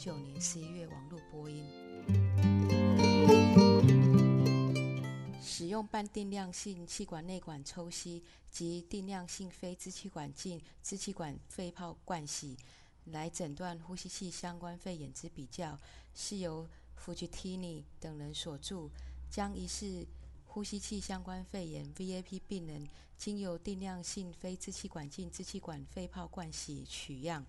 九年十一月网络播音。使用半定量性气管内管抽吸及定量性非支气管镜支气管肺泡灌洗来诊断呼吸器相关肺炎之比较，是由 Fujitini 等人所著，将疑似呼吸器相关肺炎 VAP 病人经由定量性非支气管镜支气管肺泡灌洗取样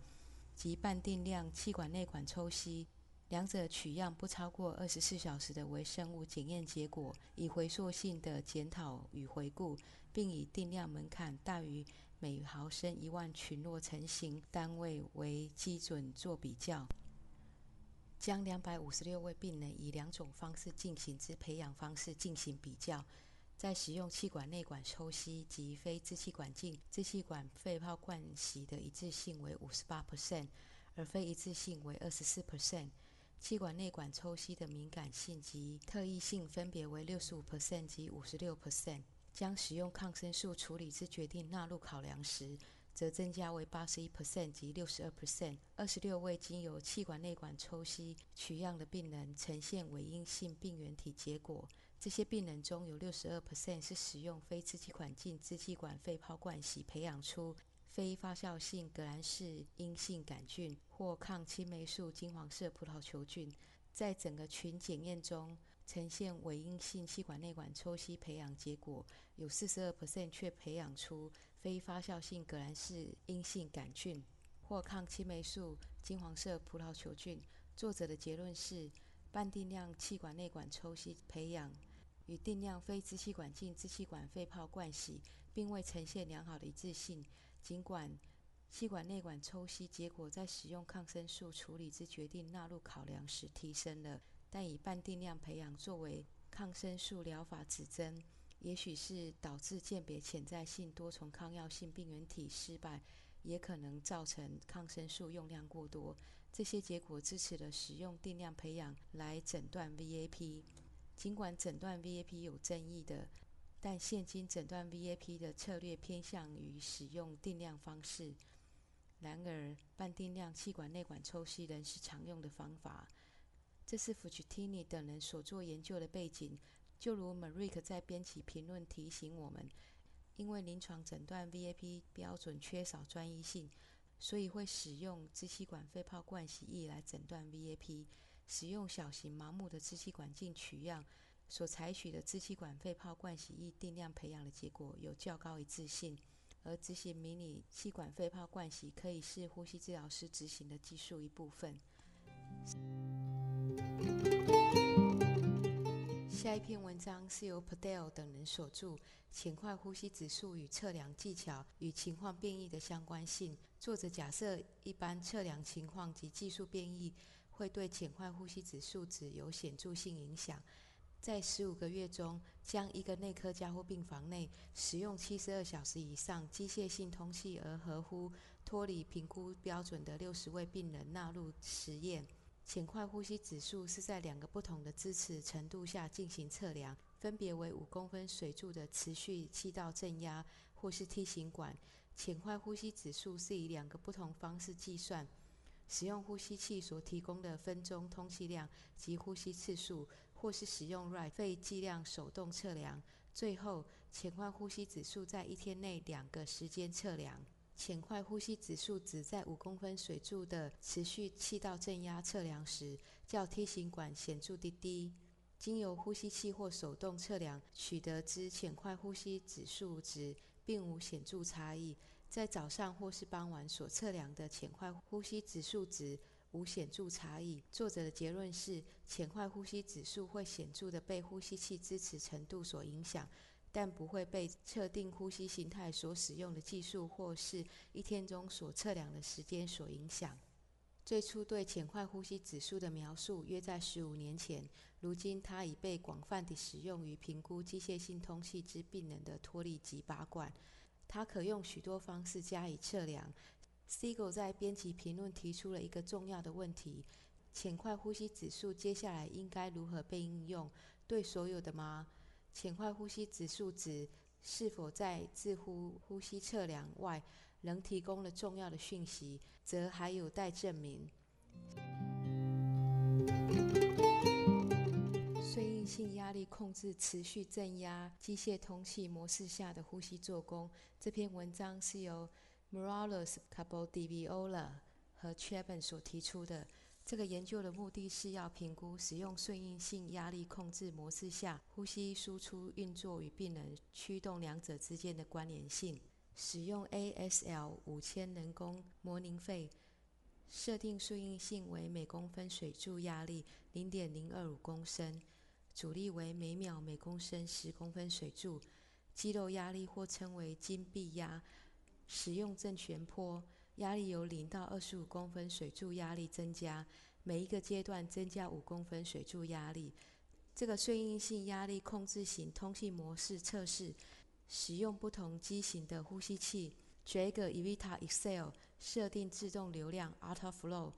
及半定量气管内管抽吸，两者取样不超过二十四小时的微生物检验结果，以回溯性的检讨与回顾，并以定量门槛大于每毫升一万群落成型单位为基准做比较。将两百五十六位病人以两种方式进行之培养方式进行比较，在使用气管内管抽吸及非支气管镜支气管肺泡灌洗的一致性为五十八 percent，而非一致性为二十四 percent。气管内管抽吸的敏感性及特异性分别为六十五 percent 及五十六 percent。将使用抗生素处理之决定纳入考量时，则增加为八十一 percent 及六十二 percent。二十六位经由气管内管抽吸取样的病人呈现伪阴性病原体结果。这些病人中有六十二 percent 是使用非支气管镜支气管肺泡灌洗培养出非发酵性革兰氏阴性杆菌或抗青霉素金黄色葡萄球菌。在整个群检验中，呈现伪阴性气管内管抽吸培养结果，有四十二 percent 却培养出非发酵性革兰氏阴性杆菌或抗青霉素金黄色葡萄球菌。作者的结论是，半定量气管内管抽吸培养与定量非支气管镜支气管肺泡灌洗，并未呈现良好的一致性。尽管气管内管抽吸结果在使用抗生素处理之决定纳入考量时提升了。但以半定量培养作为抗生素疗法指针，也许是导致鉴别潜在性多重抗药性病原体失败，也可能造成抗生素用量过多。这些结果支持了使用定量培养来诊断 VAP。尽管诊断 VAP 有争议的，但现今诊断 VAP 的策略偏向于使用定量方式。然而，半定量气管内管抽吸仍是常用的方法。这是 Fujitini 等人所做研究的背景。就如 Marik 在编辑评论提醒我们，因为临床诊断 VAP 标准缺少专一性，所以会使用支气管肺泡灌洗液来诊断 VAP。使用小型盲目的支气管镜取样所采取的支气管肺泡灌洗液定量培养的结果有较高一致性，而执行迷你气管肺泡灌洗可以是呼吸治疗师执行的技术一部分。下一篇文章是由 Padel 等人所著，《浅快呼吸指数与测量技巧与情况变异的相关性》。作者假设一般测量情况及技术变异会对浅快呼吸指数值有显著性影响。在十五个月中，将一个内科加护病房内使用七十二小时以上机械性通气而合乎脱离评估标准的六十位病人纳入实验。浅快呼吸指数是在两个不同的支持程度下进行测量，分别为五公分水柱的持续气道正压或是梯形管。浅快呼吸指数是以两个不同方式计算：使用呼吸器所提供的分钟通气量及呼吸次数，或是使用 RITE 肺剂量手动测量。最后，浅快呼吸指数在一天内两个时间测量。浅快呼吸指数值在五公分水柱的持续气道正压测量时，较梯形管显著的低。经由呼吸器或手动测量取得之浅快呼吸指数值并无显著差异。在早上或是傍晚所测量的浅快呼吸指数值无显著差异。作者的结论是，浅快呼吸指数会显著的被呼吸器支持程度所影响。但不会被测定呼吸形态所使用的技术或是一天中所测量的时间所影响。最初对浅快呼吸指数的描述约在十五年前，如今它已被广泛地使用于评估机械性通气之病人的脱力及拔管。它可用许多方式加以测量。Sigel 在编辑评论提出了一个重要的问题：浅快呼吸指数接下来应该如何被应用？对所有的吗？浅快呼吸指数值是否在自呼呼吸测量外仍提供了重要的讯息，则还有待证明。顺应性压力控制持续正压机械通气模式下的呼吸做工。这篇文章是由 Morales Capodeviola 和 Chapman 所提出的。这个研究的目的是要评估使用顺应性压力控制模式下呼吸输出运作与病人驱动两者之间的关联性。使用 ASL 五千人工模拟肺，设定顺应性为每公分水柱压力零点零二五公升，阻力为每秒每公升十公分水柱，肌肉压力或称为金臂压。使用正弦波。压力由零到二十五公分水柱压力增加，每一个阶段增加五公分水柱压力。这个顺应性压力控制型通气模式测试，使用不同机型的呼吸器。Drager Evita Excel 设定自动流量 Auto Flow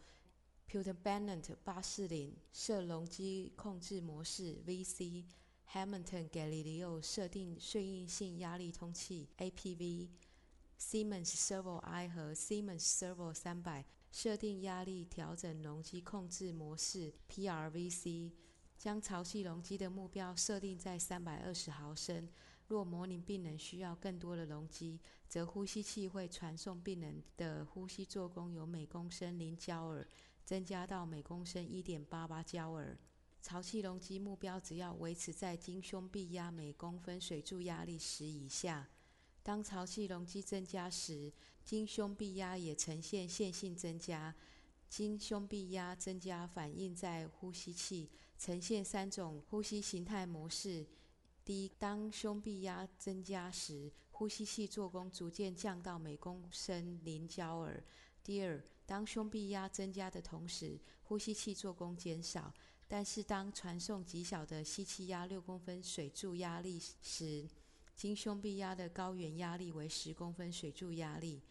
Flow，Puter Bennett 八四零设容积控制模式 VC，Hamilton Galileo 设定顺应性压力通气 APV。Siemens Servo I 和 Siemens Servo 三百设定压力调整容积控制模式 PRVC，将潮气容积的目标设定在三百二十毫升。若模拟病人需要更多的容积，则呼吸器会传送病人的呼吸做功由每公升零焦耳增加到每公升一点八八焦耳。潮气容积目标只要维持在经胸壁压每公分水柱压力十以下。当潮气容积增加时，经胸壁压也呈现线性增加。经胸壁压增加反映在呼吸器，呈现三种呼吸形态模式：第一，当胸壁压增加时，呼吸器做功逐渐降到每公升零焦耳；第二，当胸壁压增加的同时，呼吸器做功减少，但是当传送极小的吸气压六公分水柱压力时。经胸壁压的高原压力为十公分水柱压力。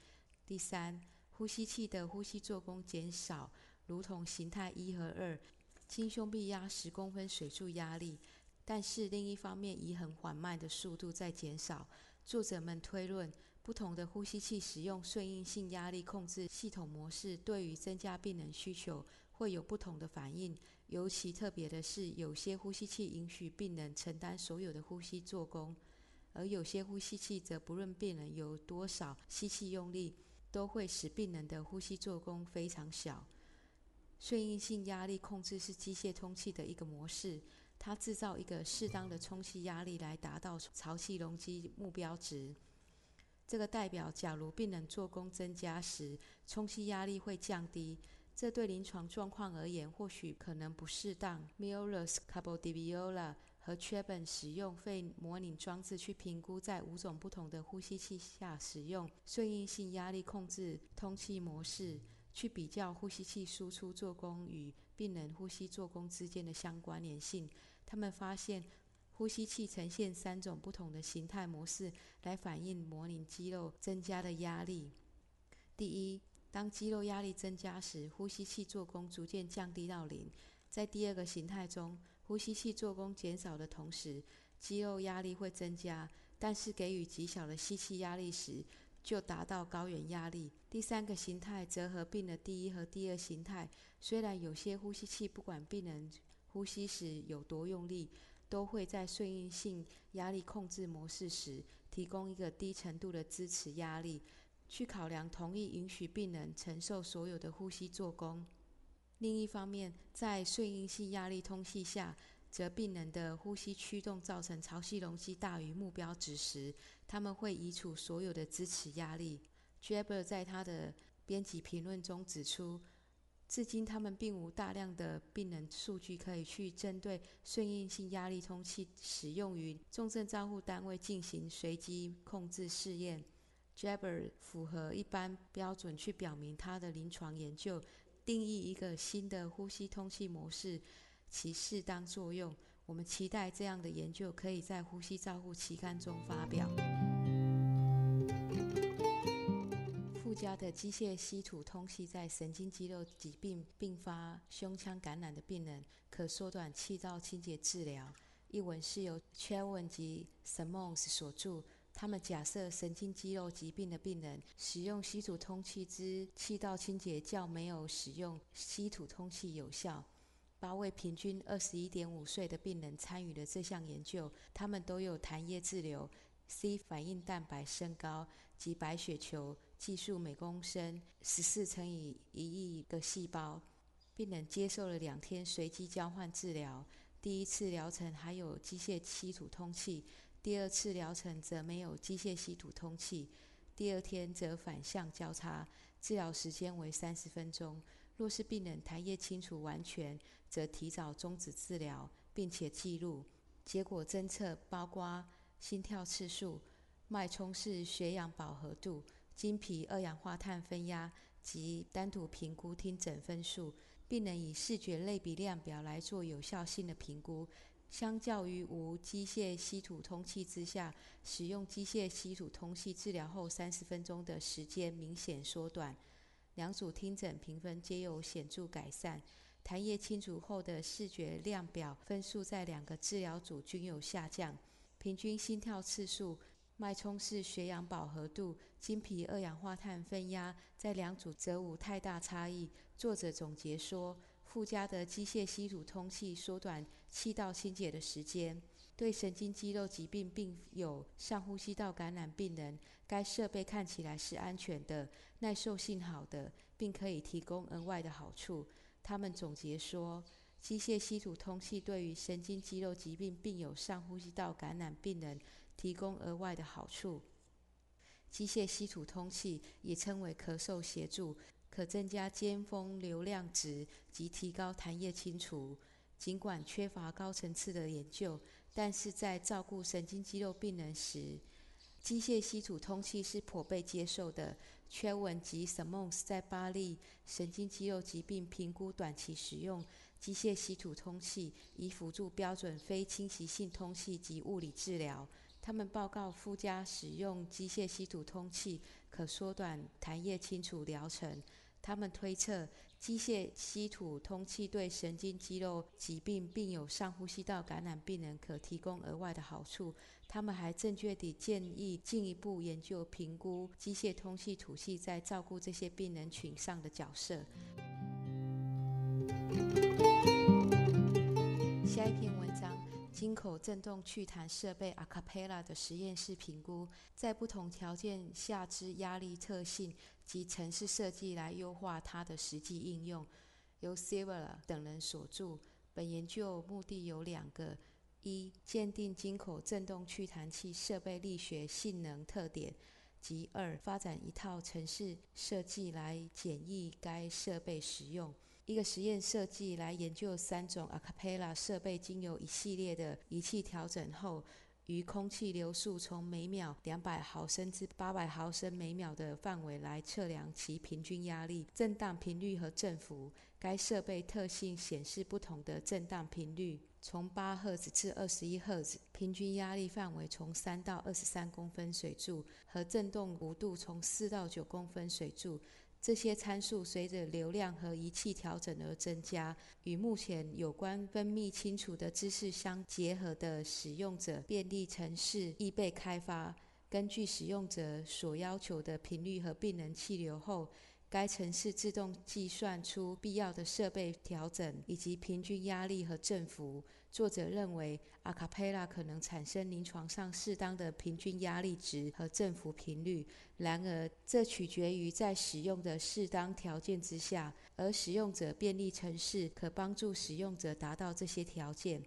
第三，呼吸器的呼吸做功减少，如同形态一和二，经胸壁压十公分水柱压力，但是另一方面以很缓慢的速度在减少。作者们推论，不同的呼吸器使用顺应性压力控制系统模式，对于增加病人需求会有不同的反应。尤其特别的是，有些呼吸器允许病人承担所有的呼吸做功。而有些呼吸器则不论病人有多少吸气用力，都会使病人的呼吸做功非常小。顺应性压力控制是机械通气的一个模式，它制造一个适当的充气压力来达到潮气容积目标值。这个代表，假如病人做功增加时，充气压力会降低。这对临床状况而言，或许可能不适当。m i l l e s Capodeviola。和 c h a b a n 使用肺模拟装置去评估，在五种不同的呼吸器下使用顺应性压力控制通气模式，去比较呼吸器输出做功与病人呼吸做功之间的相关联性。他们发现，呼吸器呈现三种不同的形态模式来反映模拟肌肉增加的压力。第一，当肌肉压力增加时，呼吸器做功逐渐降低到零。在第二个形态中，呼吸器做功减少的同时，肌肉压力会增加，但是给予极小的吸气压力时，就达到高原压力。第三个形态则合并了第一和第二形态。虽然有些呼吸器不管病人呼吸时有多用力，都会在顺应性压力控制模式时提供一个低程度的支持压力，去考量同意允许病人承受所有的呼吸做功。另一方面，在顺应性压力通气下，则病人的呼吸驱动造成潮气容积大于目标值时，他们会移除所有的支持压力。Jaber 在他的编辑评论中指出，至今他们并无大量的病人数据可以去针对顺应性压力通气使用于重症照护单位进行随机控制试验。Jaber 符合一般标准去表明他的临床研究。定义一个新的呼吸通气模式，其适当作用。我们期待这样的研究可以在《呼吸照护期刊》中发表。附加的机械稀土通气在神经肌肉疾病并发胸腔感染的病人可缩短气道清洁治疗。一文是由 c h e w e n 及 Simons 所著。他们假设神经肌肉疾病的病人使用稀土通气之气道清洁较没有使用稀土通气有效。八位平均二十一点五岁的病人参与了这项研究，他们都有痰液滞留、C 反应蛋白升高及白血球计数每公升十四乘以一亿个细胞。病人接受了两天随机交换治疗，第一次疗程还有机械稀土通气，第二次疗程则没有机械稀土通气。第二天则反向交叉，治疗时间为三十分钟。若是病人痰液清除完全，则提早终止治疗，并且记录结果侦测，包括心跳次数、脉冲式血氧饱和度、经皮二氧化碳分压及单独评估听诊分数。并能以视觉类比量表来做有效性的评估。相较于无机械稀土通气之下，使用机械稀土通气治疗后三十分钟的时间明显缩短。两组听诊评分皆有显著改善，痰液清除后的视觉量表分数在两个治疗组均有下降。平均心跳次数、脉冲式血氧饱和度、经皮二氧化碳分压在两组则无太大差异。作者总结说，附加的机械稀土通气缩短气道清洁的时间。对神经肌肉疾病并有上呼吸道感染病人，该设备看起来是安全的、耐受性好的，并可以提供额外的好处。他们总结说，机械稀土通气对于神经肌肉疾病并有上呼吸道感染病人提供额外的好处。机械稀土通气也称为咳嗽协助，可增加尖峰流量值及提高痰液清除。尽管缺乏高层次的研究。但是在照顾神经肌肉病人时，机械稀土通气是颇被接受的。c h e w n 及 Simons 在巴利神经肌肉疾病评估短期使用机械稀土通气，以辅助标准非侵袭性通气及物理治疗。他们报告附加使用机械稀土通气可缩短痰液清除疗程。他们推测。机械稀土通气对神经肌肉疾病并有上呼吸道感染病人可提供额外的好处。他们还正确地建议进一步研究评估机械通气吐气在照顾这些病人群上的角色。下一篇金口振动去痰设备 Acapella 的实验室评估，在不同条件下之压力特性。及城市设计来优化它的实际应用，由 s i v e r 等人所著。本研究目的有两个：一、鉴定金口振动去痰器设备力学性能特点；及二、发展一套城市设计来简易该设备使用。一个实验设计来研究三种 Acapella 设备，经由一系列的仪器调整后。于空气流速从每秒两百毫升至八百毫升每秒的范围来测量其平均压力、震荡频率和振幅。该设备特性显示不同的震荡频率从八赫兹至二十一赫兹，平均压力范围从三到二十三公分水柱，和振动弧度从四到九公分水柱。这些参数随着流量和仪器调整而增加。与目前有关分泌清除的知识相结合的使用者便利程式亦被开发。根据使用者所要求的频率和病人气流后。该程式自动计算出必要的设备调整以及平均压力和振幅。作者认为阿卡佩拉可能产生临床上适当的平均压力值和振幅频率，然而这取决于在使用的适当条件之下，而使用者便利程式可帮助使用者达到这些条件。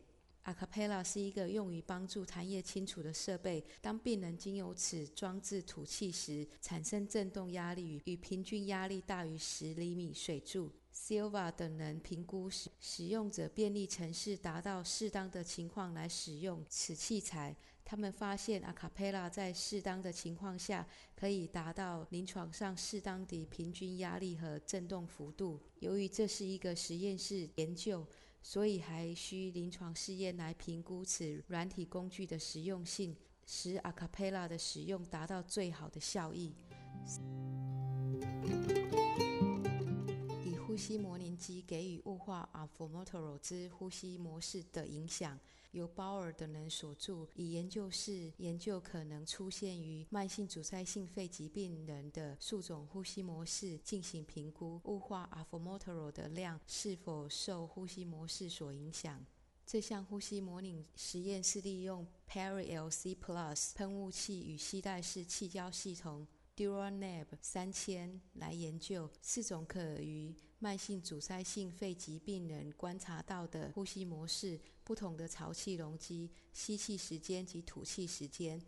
Acapella 是一个用于帮助痰液清除的设备。当病人经由此装置吐气时，产生振动压力与平均压力大于十厘米水柱。Silva 等人评估使使用者便利程式达到适当的情况来使用此器材。他们发现 Acapella 在适当的情况下可以达到临床上适当的平均压力和振动幅度。由于这是一个实验室研究。所以还需临床试验来评估此软体工具的实用性，使 Acapella 的使用达到最好的效益。呼吸模拟机给予雾化 a f o m o t o r o 之呼吸模式的影响。由鲍尔等人所著，以研究室研究可能出现于慢性阻塞性肺疾病人的数种呼吸模式进行评估，雾化 a f o m o t o r o 的量是否受呼吸模式所影响。这项呼吸模拟实验是利用 Perry LC Plus 喷雾器与吸带式气胶系统 Duranab 三千来研究四种可于慢性阻塞性肺疾病人观察到的呼吸模式。不同的潮气容积、吸气时间及吐气时间，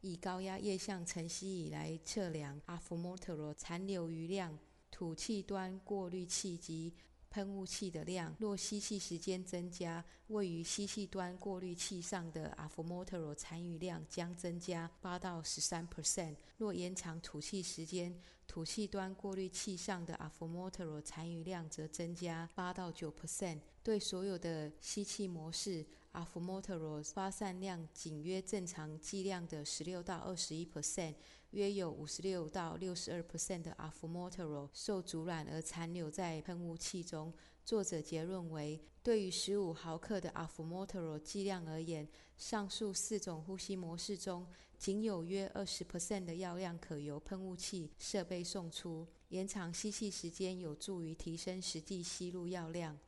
以高压液相晨吸仪来测量阿福莫特罗残留余量、吐气端过滤器及喷雾器的量。若吸气时间增加，位于吸气端过滤器上的 a f m o t o r o 残余量将增加八到十三 percent。若延长吐气时间，吐气端过滤器上的 a f m o t o r o 残余量则增加八到九 percent。对所有的吸气模式 a f m o t o r o 发散量仅约正常剂量的十六到二十一 percent，约有五十六到六十二 percent 的 a f m o t o r o 受阻染而残留在喷雾器中。作者结论为：对于十五毫克的 a f m o t o r o 剂量而言，上述四种呼吸模式中，仅有约二十 percent 的药量可由喷雾器设备送出。延长吸气时间有助于提升实际吸入药量。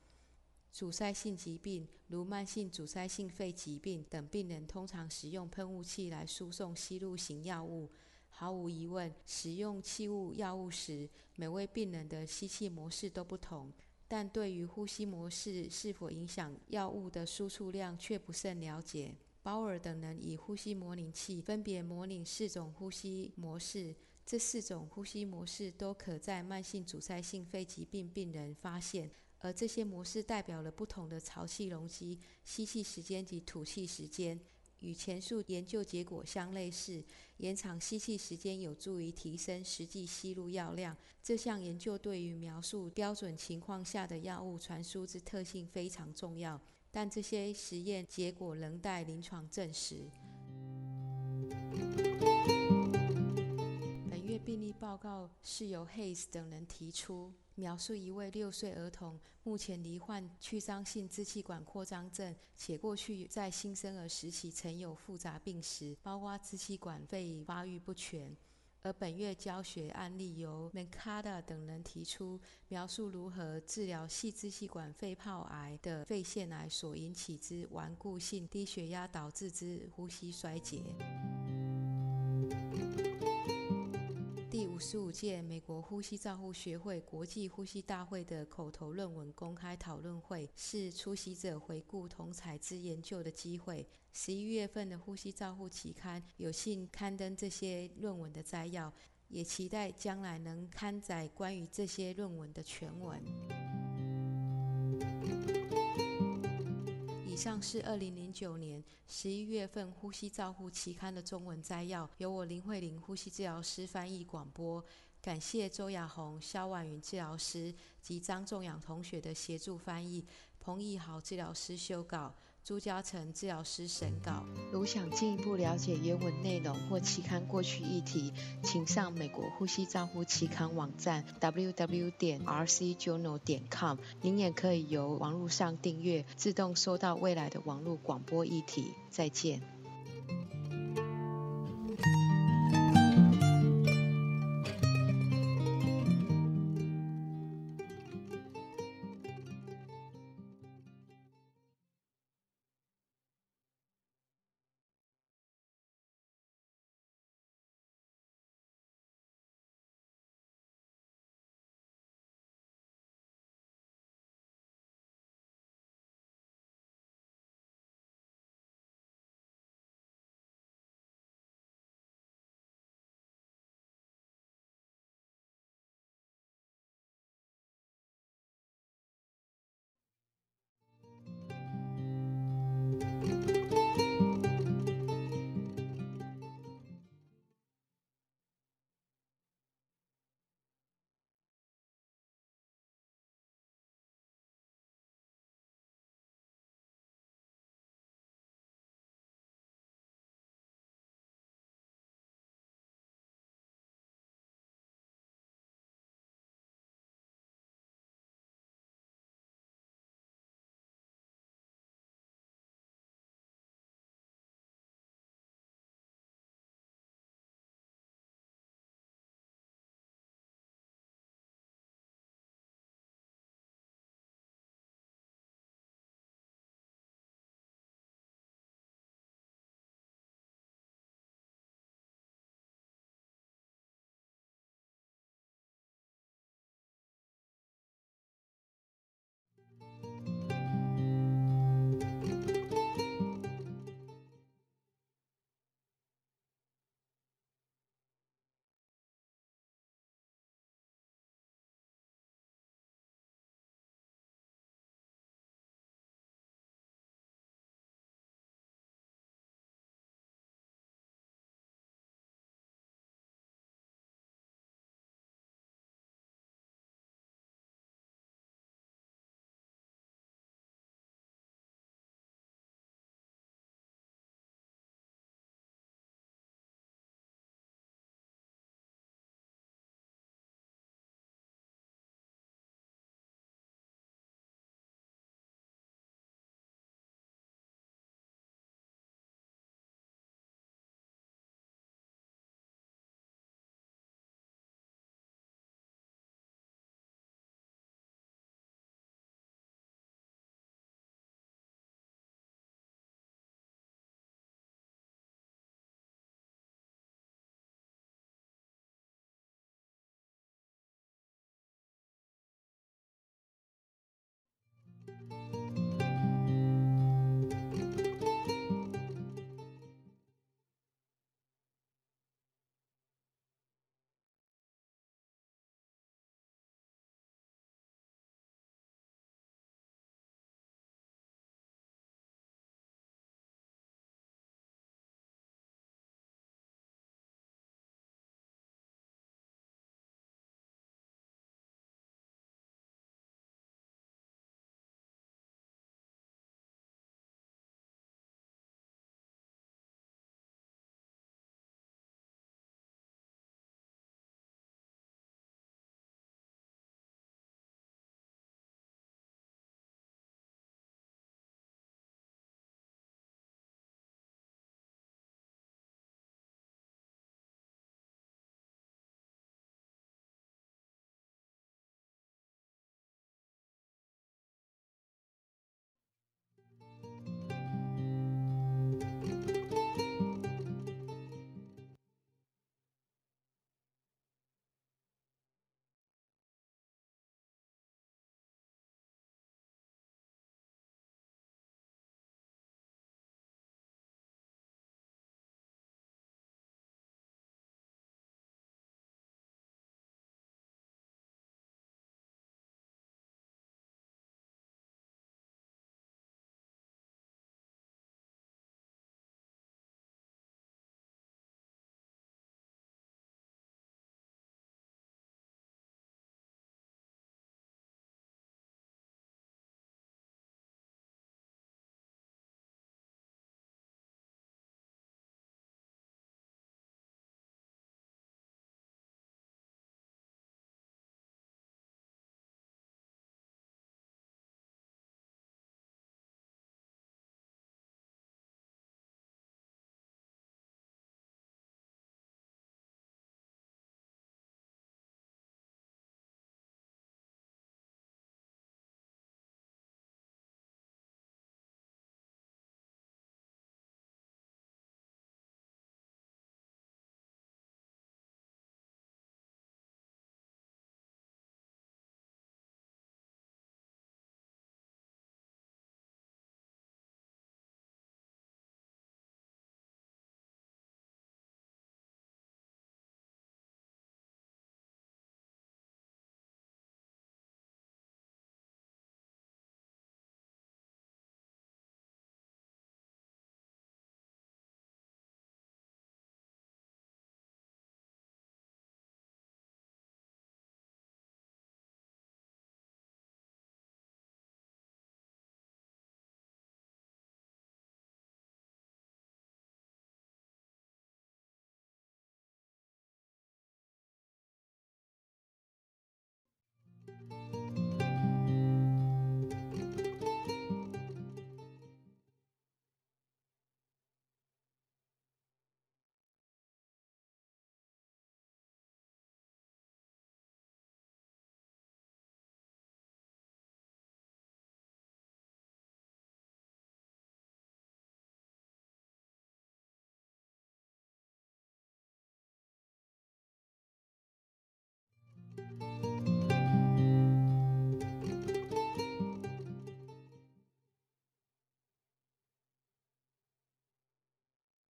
阻塞性疾病，如慢性阻塞性肺疾病等病人，通常使用喷雾器来输送吸入型药物。毫无疑问，使用气雾药物时，每位病人的吸气模式都不同。但对于呼吸模式是否影响药物的输出量，却不甚了解。鲍尔等人以呼吸模拟器分别模拟四种呼吸模式，这四种呼吸模式都可在慢性阻塞性肺疾病病人发现。而这些模式代表了不同的潮气容积、吸气时间及吐气时间，与前述研究结果相类似。延长吸气时间有助于提升实际吸入药量。这项研究对于描述标准情况下的药物传输之特性非常重要，但这些实验结果仍待临床证实。本月病例报告是由 Hayes 等人提出。描述一位六岁儿童，目前罹患曲张性支气管扩张症，且过去在新生儿时期曾有复杂病史，包括支气管肺发育不全。而本月教学案例由 Mancada 等人提出，描述如何治疗细支气管肺泡癌的肺腺癌所引起之顽固性低血压导致之呼吸衰竭。十五届美国呼吸照护学会国际呼吸大会的口头论文公开讨论会，是出席者回顾同采之研究的机会。十一月份的呼吸照护期刊有幸刊登这些论文的摘要，也期待将来能刊载关于这些论文的全文。以上是二零零九年十一月份《呼吸照护》期刊的中文摘要，由我林慧玲呼吸治疗师翻译广播。感谢周雅红、肖婉云治疗师及张仲阳同学的协助翻译，彭义豪治疗师修稿。朱家诚治疗师审稿。如想进一步了解原文内容或期刊过去议题，请上美国呼吸照护期刊网站 www 点 rcjournal 点 com。您也可以由网络上订阅，自动收到未来的网络广播议题。再见。